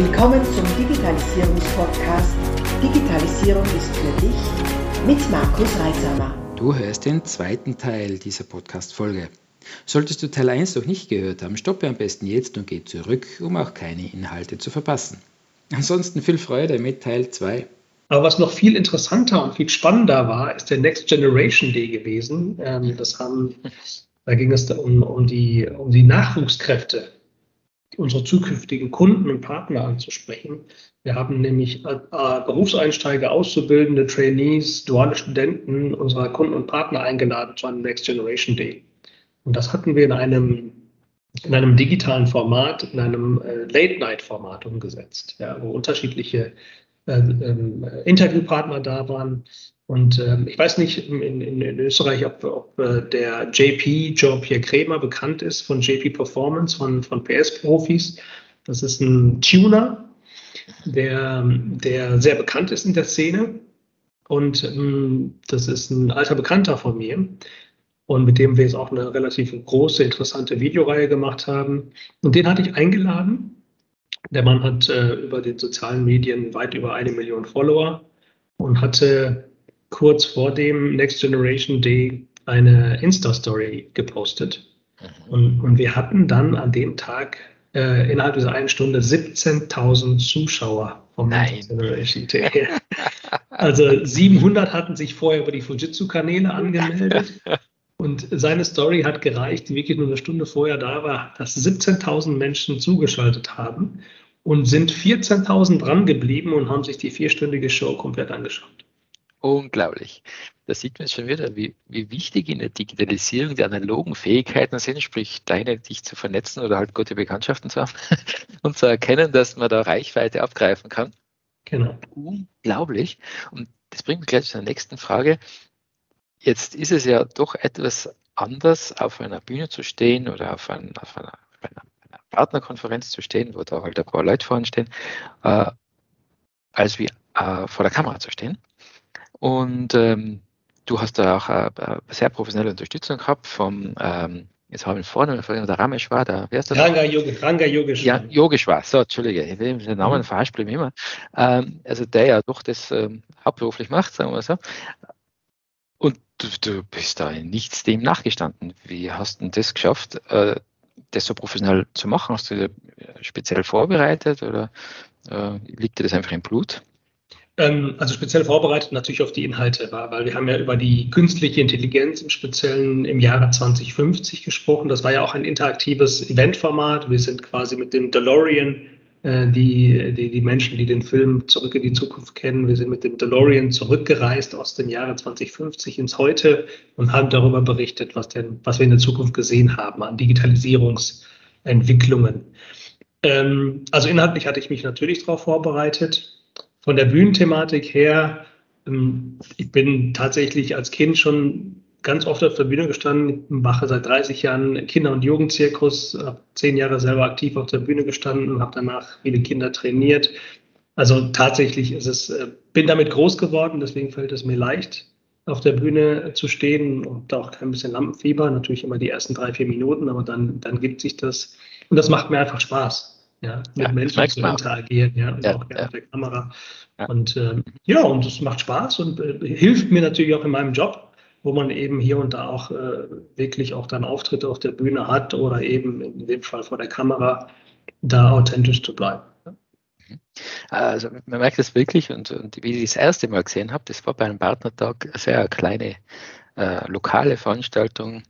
Willkommen zum Digitalisierungspodcast Digitalisierung ist für dich mit Markus Reitsamer. Du hörst den zweiten Teil dieser Podcast-Folge. Solltest du Teil 1 noch nicht gehört haben, stoppe am besten jetzt und geh zurück, um auch keine Inhalte zu verpassen. Ansonsten viel Freude mit Teil 2. Aber was noch viel interessanter und viel spannender war, ist der Next Generation Day gewesen. Ähm, das haben, da ging es um, um, die, um die Nachwuchskräfte unsere zukünftigen Kunden und Partner anzusprechen. Wir haben nämlich äh, äh, Berufseinsteiger, Auszubildende, Trainees, duale Studenten unserer Kunden und Partner eingeladen zu einem Next Generation Day. Und das hatten wir in einem, in einem digitalen Format, in einem äh, Late-Night-Format umgesetzt, ja, wo unterschiedliche äh, ähm, Interviewpartner da waren, und ähm, ich weiß nicht in, in, in Österreich, ob, ob äh, der JP, Jean-Pierre Krämer, bekannt ist von JP Performance, von, von PS-Profis. Das ist ein Tuner, der, der sehr bekannt ist in der Szene. Und ähm, das ist ein alter Bekannter von mir. Und mit dem wir jetzt auch eine relativ große, interessante Videoreihe gemacht haben. Und den hatte ich eingeladen. Der Mann hat äh, über den sozialen Medien weit über eine Million Follower und hatte kurz vor dem Next Generation Day eine Insta-Story gepostet. Mhm. Und, und wir hatten dann an dem Tag äh, innerhalb dieser einen Stunde 17.000 Zuschauer vom Nein. Next Generation Day. Also 700 hatten sich vorher über die Fujitsu-Kanäle angemeldet. Und seine Story hat gereicht, die wirklich nur eine Stunde vorher da war, dass 17.000 Menschen zugeschaltet haben und sind 14.000 dran geblieben und haben sich die vierstündige Show komplett angeschaut. Unglaublich. Da sieht man jetzt schon wieder, wie, wie wichtig in der Digitalisierung die analogen Fähigkeiten sind, sprich deine, dich zu vernetzen oder halt gute Bekanntschaften zu haben und zu erkennen, dass man da Reichweite abgreifen kann. Genau. Unglaublich. Und das bringt mich gleich zur nächsten Frage. Jetzt ist es ja doch etwas anders, auf einer Bühne zu stehen oder auf, ein, auf einer, einer, einer, Partnerkonferenz zu stehen, wo da halt ein paar Leute vorne stehen, äh, als wie äh, vor der Kamera zu stehen. Und ähm, du hast da auch eine, eine sehr professionelle Unterstützung gehabt vom, ähm, jetzt habe ich vorne, der Ramesh war, da, wer ist das? Ranga, Yogi, Ranga Yogeshwar. Ja, Yogeshwar, so, Entschuldige, ich will den Namen mhm. falsch bleiben immer. Ähm, also der ja doch das ähm, hauptberuflich macht, sagen wir so. Und du, du, bist da in nichts dem nachgestanden. Wie hast du das geschafft, äh, das so professionell zu machen? Hast du dir speziell vorbereitet oder äh, liegt dir das einfach im Blut? Ähm, also speziell vorbereitet natürlich auf die Inhalte weil wir haben ja über die künstliche Intelligenz im Speziellen im Jahre 2050 gesprochen. Das war ja auch ein interaktives Eventformat. Wir sind quasi mit dem DeLorean, äh, die, die, die Menschen, die den Film Zurück in die Zukunft kennen, wir sind mit dem DeLorean zurückgereist aus dem Jahre 2050 ins Heute und haben darüber berichtet, was, denn, was wir in der Zukunft gesehen haben an Digitalisierungsentwicklungen. Ähm, also inhaltlich hatte ich mich natürlich darauf vorbereitet von der Bühnenthematik her, ähm, ich bin tatsächlich als Kind schon ganz oft auf der Bühne gestanden, mache seit 30 Jahren Kinder- und Jugendzirkus, habe zehn Jahre selber aktiv auf der Bühne gestanden und habe danach viele Kinder trainiert. Also tatsächlich ist es, äh, bin damit groß geworden, deswegen fällt es mir leicht, auf der Bühne zu stehen und auch kein bisschen Lampenfieber, natürlich immer die ersten drei, vier Minuten, aber dann, dann gibt sich das und das macht mir einfach Spaß ja, mit ja, Menschen zu interagieren, ja, und ja, auch ja. mit der Kamera. Ja. Und ähm, ja, und es macht Spaß und äh, hilft mir natürlich auch in meinem Job, wo man eben hier und da auch äh, wirklich auch dann Auftritte auf der Bühne hat oder eben in dem Fall vor der Kamera, da authentisch zu bleiben. Mhm. Also man merkt das wirklich und, und wie ich das erste Mal gesehen habe, das war bei einem Partnertag eine sehr kleine äh, lokale Veranstaltung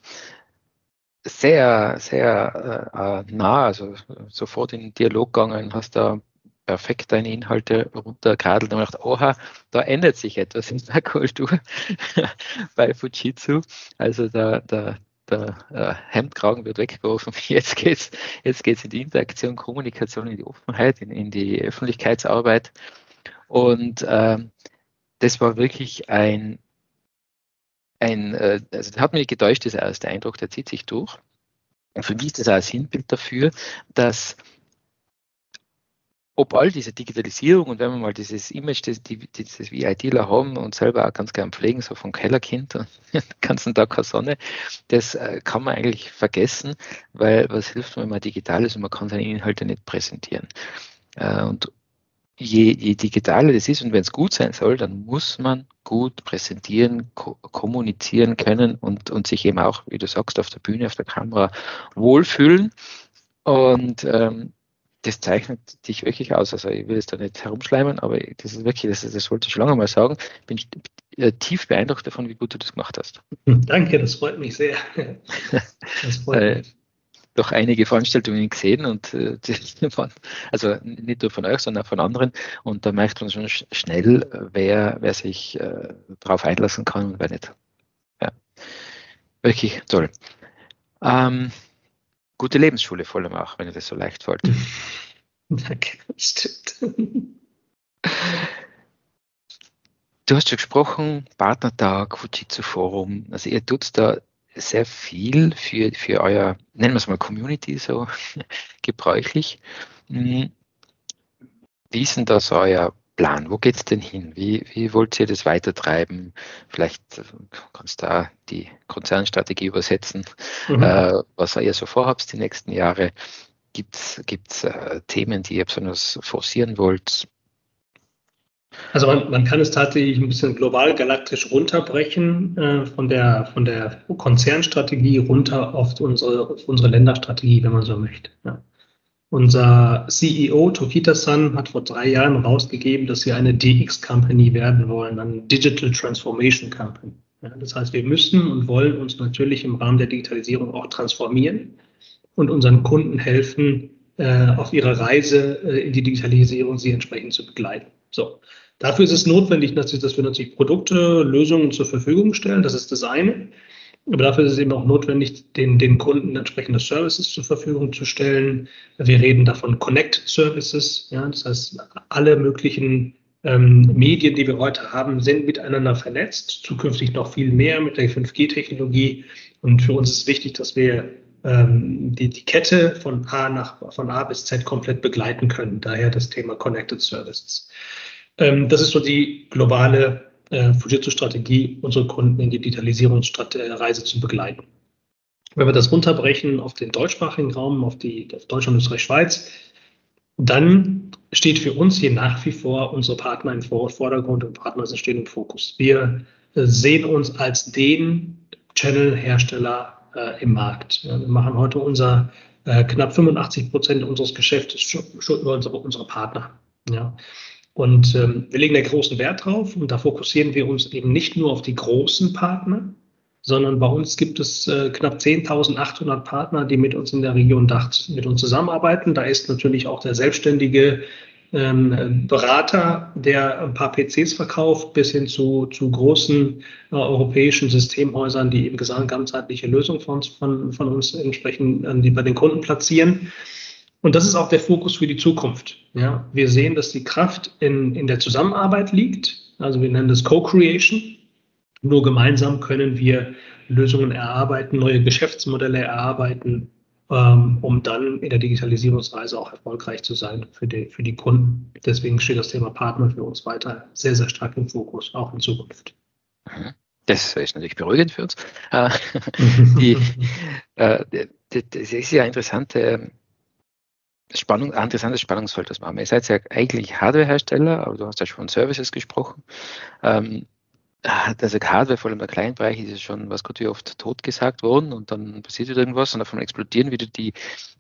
sehr, sehr äh, äh, nah, also sofort in den Dialog gegangen, hast da perfekt deine Inhalte runtergeradelt und gedacht, oha, da ändert sich etwas in der Kultur bei Fujitsu. Also der, der, der äh, Hemdkragen wird weggeworfen. Jetzt geht's, jetzt geht's in die Interaktion, Kommunikation, in die Offenheit, in, in die Öffentlichkeitsarbeit. Und äh, das war wirklich ein ein, äh, also das hat mich getäuscht, dieser erste Eindruck, der zieht sich durch. Und für mich ist das auch ein Sinnbild dafür, dass ob all diese Digitalisierung und wenn wir mal dieses Image, das, dieses wie ITler haben und selber auch ganz gern pflegen, so vom Kellerkind und den ganzen Tag keine Sonne, das äh, kann man eigentlich vergessen, weil was hilft, wenn man digital ist und man kann seine Inhalte nicht präsentieren. Äh, und je, je digitaler das ist und wenn es gut sein soll, dann muss man gut präsentieren, ko kommunizieren können und, und sich eben auch, wie du sagst, auf der Bühne, auf der Kamera wohlfühlen. Und ähm, das zeichnet dich wirklich aus. Also ich will es da nicht herumschleimen, aber das ist wirklich, das, das wollte ich schon lange mal sagen. Ich bin äh, tief beeindruckt davon, wie gut du das gemacht hast. Danke, das freut mich sehr. Das freut äh, mich doch einige Veranstaltungen gesehen und äh, also nicht nur von euch, sondern auch von anderen. Und da merkt man schon schnell, wer, wer sich äh, darauf einlassen kann und wer nicht. Ja. Wirklich toll. Ähm, gute Lebensschule vor allem auch, wenn ihr das so leicht fällt. Danke, stimmt. Du hast schon gesprochen, Partnertag, Fujitsu Forum. Also ihr tut da sehr viel für, für euer, nennen wir es mal Community so gebräuchlich. Hm. Wie ist denn das euer Plan? Wo geht es denn hin? Wie, wie wollt ihr das weitertreiben? Vielleicht kannst du da die Konzernstrategie übersetzen, mhm. äh, was ihr so vorhabt die nächsten Jahre. Gibt es äh, Themen, die ihr besonders forcieren wollt? Also man, man, kann es tatsächlich ein bisschen global galaktisch runterbrechen äh, von, der, von der Konzernstrategie runter auf unsere, auf unsere Länderstrategie, wenn man so möchte. Ja. Unser CEO Tokita-san hat vor drei Jahren rausgegeben, dass wir eine DX-Company werden wollen, eine Digital Transformation Company. Ja, das heißt, wir müssen und wollen uns natürlich im Rahmen der Digitalisierung auch transformieren und unseren Kunden helfen, äh, auf ihrer Reise äh, in die Digitalisierung sie entsprechend zu begleiten. So. Dafür ist es notwendig, dass wir natürlich Produkte, Lösungen zur Verfügung stellen. Das ist das eine. Aber dafür ist es eben auch notwendig, den, den Kunden entsprechende Services zur Verfügung zu stellen. Wir reden davon Connect Services. Ja, das heißt, alle möglichen ähm, Medien, die wir heute haben, sind miteinander vernetzt. Zukünftig noch viel mehr mit der 5G-Technologie. Und für uns ist wichtig, dass wir ähm, die, die Kette von A nach von A bis Z komplett begleiten können. Daher das Thema Connected Services. Ähm, das ist so die globale äh, Fujitsu-Strategie, unsere Kunden in die Digitalisierungsreise zu begleiten. Wenn wir das runterbrechen auf den deutschsprachigen Raum, auf die auf Deutschland, Österreich, Schweiz, dann steht für uns hier nach wie vor unsere Partner im Vordergrund und Partner stehen im Fokus. Wir sehen uns als den Channel-Hersteller äh, im Markt. Wir machen heute unser äh, knapp 85 Prozent unseres Geschäftes über unsere, unsere Partner. Ja. Und ähm, wir legen da großen Wert drauf und da fokussieren wir uns eben nicht nur auf die großen Partner, sondern bei uns gibt es äh, knapp 10.800 Partner, die mit uns in der Region Dach mit uns zusammenarbeiten. Da ist natürlich auch der selbstständige ähm, Berater, der ein paar PCs verkauft, bis hin zu, zu großen äh, europäischen Systemhäusern, die eben gesamtheitliche Lösungen von, von, von uns entsprechend äh, die bei den Kunden platzieren. Und das ist auch der Fokus für die Zukunft. Ja, wir sehen, dass die Kraft in, in der Zusammenarbeit liegt. Also wir nennen das Co-Creation. Nur gemeinsam können wir Lösungen erarbeiten, neue Geschäftsmodelle erarbeiten, um dann in der Digitalisierungsreise auch erfolgreich zu sein für die, für die Kunden. Deswegen steht das Thema Partner für uns weiter sehr, sehr stark im Fokus, auch in Zukunft. Mhm. Das ist natürlich beruhigend für uns. Äh, die, äh, das ist ja interessante ähm, Spannung, interessantes Spannungsfeld, das wir. Ihr seid ja eigentlich Hardwarehersteller, aber du hast ja schon von Services gesprochen. Ähm, also Hardware, vor allem im kleinen Bereich, ist ja schon, was Gott wie oft tot gesagt worden und dann passiert wieder irgendwas und davon explodieren wieder die,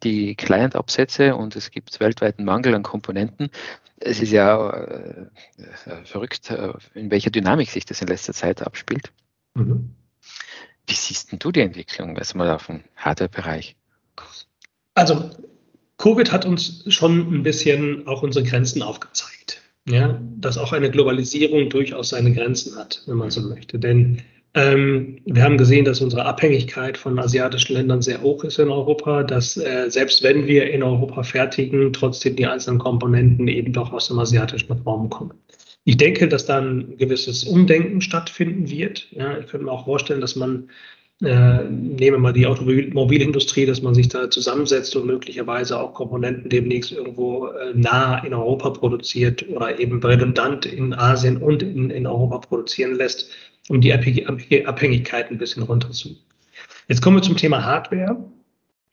die Client-Absätze und es gibt weltweiten Mangel an Komponenten. Es ist ja äh, äh, verrückt, äh, in welcher Dynamik sich das in letzter Zeit abspielt. Mhm. Wie siehst denn du die Entwicklung, also mal auf dem Hardware-Bereich? Also Covid hat uns schon ein bisschen auch unsere Grenzen aufgezeigt ja, dass auch eine Globalisierung durchaus seine Grenzen hat, wenn man so möchte. Denn ähm, wir haben gesehen, dass unsere Abhängigkeit von asiatischen Ländern sehr hoch ist in Europa, dass äh, selbst wenn wir in Europa fertigen, trotzdem die einzelnen Komponenten eben doch aus dem asiatischen Raum kommen. Ich denke, dass da ein gewisses Umdenken stattfinden wird. Ja, ich könnte mir auch vorstellen, dass man äh, nehmen wir mal die Automobilindustrie, dass man sich da zusammensetzt und möglicherweise auch Komponenten demnächst irgendwo äh, nah in Europa produziert oder eben redundant in Asien und in, in Europa produzieren lässt, um die Abhängigkeit ein bisschen runterzu. Jetzt kommen wir zum Thema Hardware.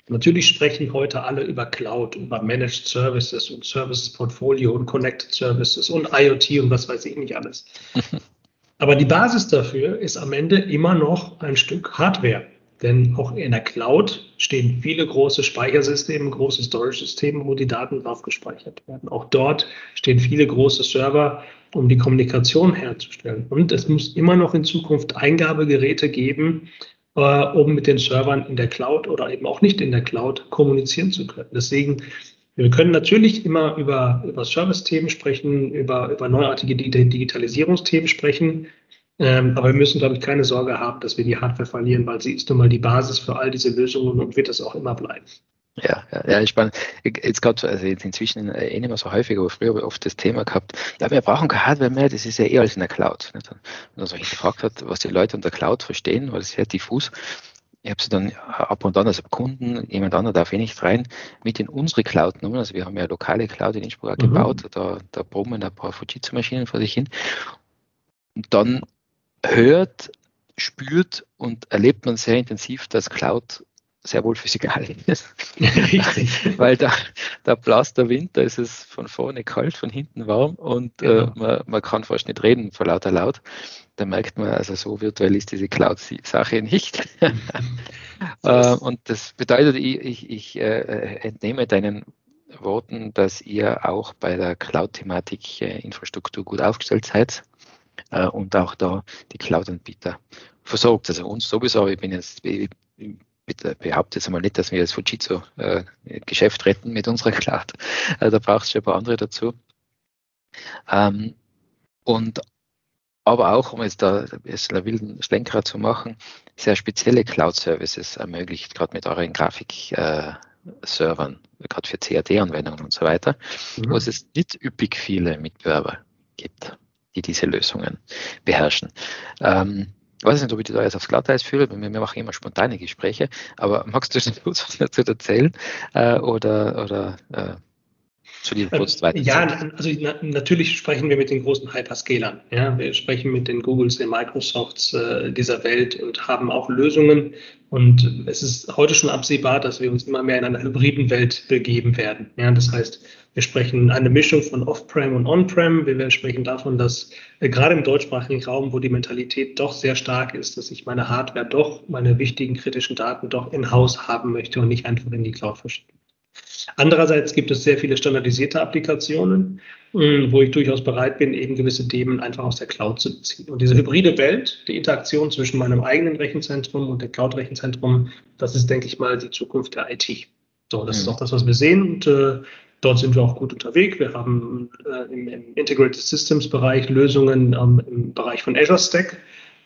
Natürlich sprechen heute alle über Cloud, über Managed Services und Services Portfolio und Connected Services und IoT und was weiß ich nicht alles. Aber die Basis dafür ist am Ende immer noch ein Stück Hardware. Denn auch in der Cloud stehen viele große Speichersysteme, große Storage-Systeme, wo die Daten drauf gespeichert werden. Auch dort stehen viele große Server, um die Kommunikation herzustellen. Und es muss immer noch in Zukunft Eingabegeräte geben, äh, um mit den Servern in der Cloud oder eben auch nicht in der Cloud kommunizieren zu können. Deswegen, wir können natürlich immer über, über Service-Themen sprechen, über, über neuartige Digitalisierungsthemen sprechen. Ähm, aber wir müssen, glaube ich, keine Sorge haben, dass wir die Hardware verlieren, weil sie ist nun mal die Basis für all diese Lösungen und wird es auch immer bleiben. Ja, ja, ja, spannend. Jetzt gerade, also jetzt inzwischen eh nicht mehr so häufig, aber früher habe ich oft das Thema gehabt, ja, wir brauchen keine Hardware mehr, das ist ja eh alles in der Cloud. Nicht? Und dann so gefragt hat, was die Leute unter Cloud verstehen, weil es sehr diffus. Ich habe sie dann ab und an, also Kunden, jemand anderer darf eh nicht rein, mit in unsere Cloud genommen. Also wir haben ja lokale Cloud in Innsbruck mhm. gebaut, da, da brummen ein paar Fujitsu-Maschinen vor sich hin. Und dann hört, spürt und erlebt man sehr intensiv, dass Cloud sehr wohl physikalisch ist. Weil da, da blast der Wind, da ist es von vorne kalt, von hinten warm und äh, genau. äh, man, man kann fast nicht reden vor lauter Laut. Da merkt man, also so virtuell ist diese Cloud-Sache nicht. äh, und das bedeutet, ich, ich, ich äh, entnehme deinen Worten, dass ihr auch bei der Cloud-Thematik äh, Infrastruktur gut aufgestellt seid äh, und auch da die Cloud-Anbieter versorgt. Also uns sowieso, ich bin jetzt, ich, behaupte jetzt einmal nicht, dass wir das Fujitsu äh, Geschäft retten mit unserer Cloud. Äh, da braucht es schon ein paar andere dazu. Ähm, und aber auch, um jetzt da jetzt einen wilden Schlenker zu machen, sehr spezielle Cloud-Services ermöglicht, gerade mit euren Grafik-Servern, äh, gerade für CAD-Anwendungen und so weiter, mhm. wo es nicht üppig viele Mitbewerber gibt die diese Lösungen beherrschen. Ähm, ich weiß nicht, ob ich da jetzt aufs Glatteis führe, wir, wir machen immer spontane Gespräche, aber magst du kurz was dazu erzählen äh, oder, oder äh, zu dir kurz weiter? Ja, also na, natürlich sprechen wir mit den großen Hyperscalern. Ja? Wir sprechen mit den Googles, den Microsofts äh, dieser Welt und haben auch Lösungen. Und es ist heute schon absehbar, dass wir uns immer mehr in einer hybriden Welt begeben werden. Ja? Das heißt, wir sprechen eine Mischung von Off-Prem und On-Prem. Wir sprechen davon, dass äh, gerade im deutschsprachigen Raum, wo die Mentalität doch sehr stark ist, dass ich meine Hardware doch, meine wichtigen kritischen Daten doch in-house haben möchte und nicht einfach in die Cloud verschicken. Andererseits gibt es sehr viele standardisierte Applikationen, äh, wo ich durchaus bereit bin, eben gewisse Themen einfach aus der Cloud zu beziehen. Und diese hybride Welt, die Interaktion zwischen meinem eigenen Rechenzentrum und dem Cloud-Rechenzentrum, das ist, denke ich mal, die Zukunft der IT. So, das mhm. ist auch das, was wir sehen. Und äh, Dort sind wir auch gut unterwegs. Wir haben äh, im, im, Integrated Systems Bereich Lösungen ähm, im Bereich von Azure Stack,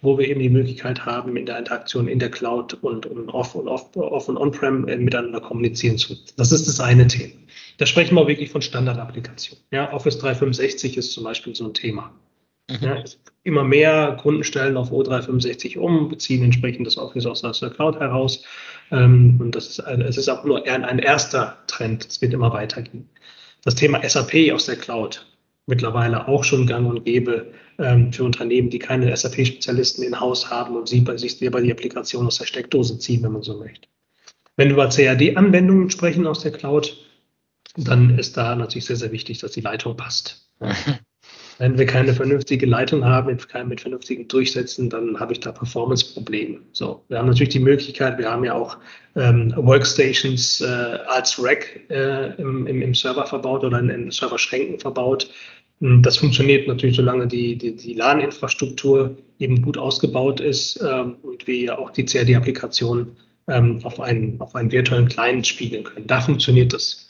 wo wir eben die Möglichkeit haben, in der Interaktion in der Cloud und, und off und off, off und on-prem äh, miteinander kommunizieren zu. Das ist das eine Thema. Da sprechen wir wirklich von Standardapplikationen. Ja, Office 365 ist zum Beispiel so ein Thema. Mhm. Ja, immer mehr Kunden stellen auf O365 um, beziehen entsprechend das Office aus der Cloud heraus. Ähm, und das ist, ein, es ist auch nur ein, ein erster Trend. Es wird immer weitergehen. Das Thema SAP aus der Cloud mittlerweile auch schon gang und gäbe ähm, für Unternehmen, die keine SAP-Spezialisten in Haus haben und sie bei sich selber die Applikation aus der Steckdose ziehen, wenn man so möchte. Wenn wir über CAD-Anwendungen sprechen aus der Cloud, dann ist da natürlich sehr, sehr wichtig, dass die Leitung passt. Wenn wir keine vernünftige Leitung haben, mit, vernünftigen Durchsetzen, dann habe ich da Performance-Probleme. So, wir haben natürlich die Möglichkeit, wir haben ja auch ähm, Workstations äh, als Rack äh, im, im, im, Server verbaut oder in, in Serverschränken verbaut. Hm, das funktioniert natürlich, solange die, die, die LAN-Infrastruktur eben gut ausgebaut ist ähm, und wir auch die CAD-Applikation ähm, auf, einen, auf einen virtuellen Client spiegeln können. Da funktioniert das.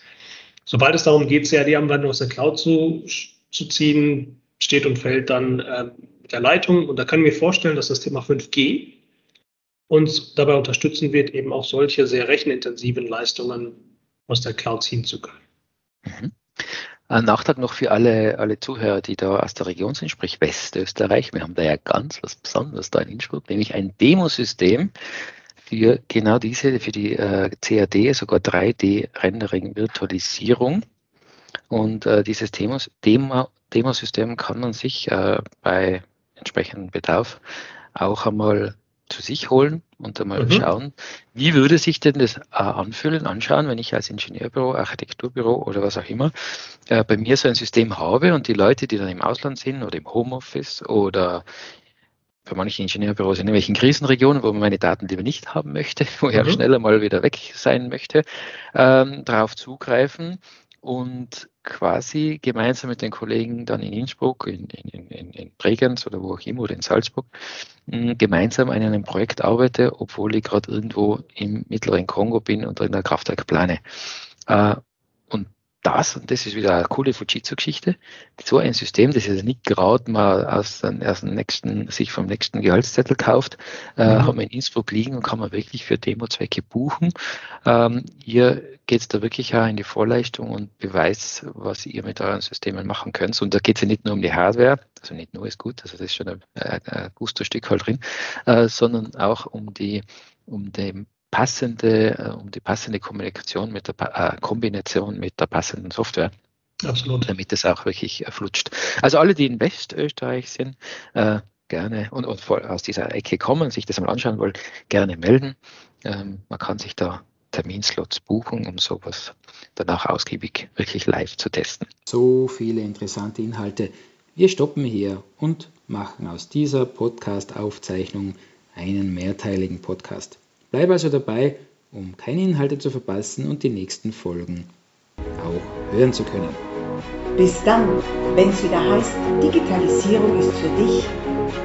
Sobald es darum geht, CAD-Anwendungen aus der Cloud zu, zu ziehen, steht und fällt dann äh, der Leitung. Und da können wir vorstellen, dass das Thema 5G uns dabei unterstützen wird, eben auch solche sehr rechenintensiven Leistungen aus der Cloud ziehen zu können. Mhm. Ein Nachtrag noch für alle, alle Zuhörer, die da aus der Region sind, sprich Westösterreich. Wir haben da ja ganz was Besonderes da in Innsbruck, nämlich ein Demosystem für genau diese, für die äh, CAD, sogar 3D-Rendering-Virtualisierung. Und äh, dieses Demos, Demo, Demosystem kann man sich äh, bei entsprechendem Bedarf auch einmal zu sich holen und einmal mhm. schauen, wie würde sich denn das äh, anfühlen, anschauen, wenn ich als Ingenieurbüro, Architekturbüro oder was auch immer äh, bei mir so ein System habe und die Leute, die dann im Ausland sind oder im Homeoffice oder bei manchen Ingenieurbüros in irgendwelchen Krisenregionen, wo man meine Daten lieber nicht haben möchte, wo ich mhm. auch schneller mal wieder weg sein möchte, ähm, darauf zugreifen und quasi gemeinsam mit den Kollegen dann in Innsbruck, in, in, in, in Bregenz oder wo auch immer oder in Salzburg mh, gemeinsam an einem Projekt arbeite, obwohl ich gerade irgendwo im mittleren Kongo bin und in der Kraftwerk plane. Äh, das, und das ist wieder eine coole Fujitsu-Geschichte, so ein System, das ist nicht gerade mal aus, aus dem nächsten, sich vom nächsten Gehaltszettel kauft, äh, mhm. haben wir in Innsbruck liegen und kann man wirklich für Demozwecke buchen. Ähm, hier geht es da wirklich auch in die Vorleistung und Beweis, was ihr mit euren Systemen machen könnt. Und da geht es ja nicht nur um die Hardware, also nicht nur ist gut, also das ist schon ein, ein Gusto-Stück halt drin, äh, sondern auch um die, um den passende, äh, um die passende Kommunikation mit der äh, Kombination mit der passenden Software. Absolut. Damit es auch wirklich äh, flutscht. Also alle, die in Westösterreich sind, äh, gerne und, und voll aus dieser Ecke kommen, sich das mal anschauen wollen, gerne melden. Ähm, man kann sich da Terminslots buchen, um sowas danach ausgiebig wirklich live zu testen. So viele interessante Inhalte. Wir stoppen hier und machen aus dieser Podcast-Aufzeichnung einen mehrteiligen Podcast. Bleib also dabei, um keine Inhalte zu verpassen und die nächsten Folgen auch hören zu können. Bis dann, wenn es wieder heißt, Digitalisierung ist für dich,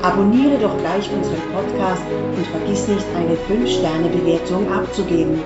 abonniere doch gleich unseren Podcast und vergiss nicht, eine 5-Sterne-Bewertung abzugeben.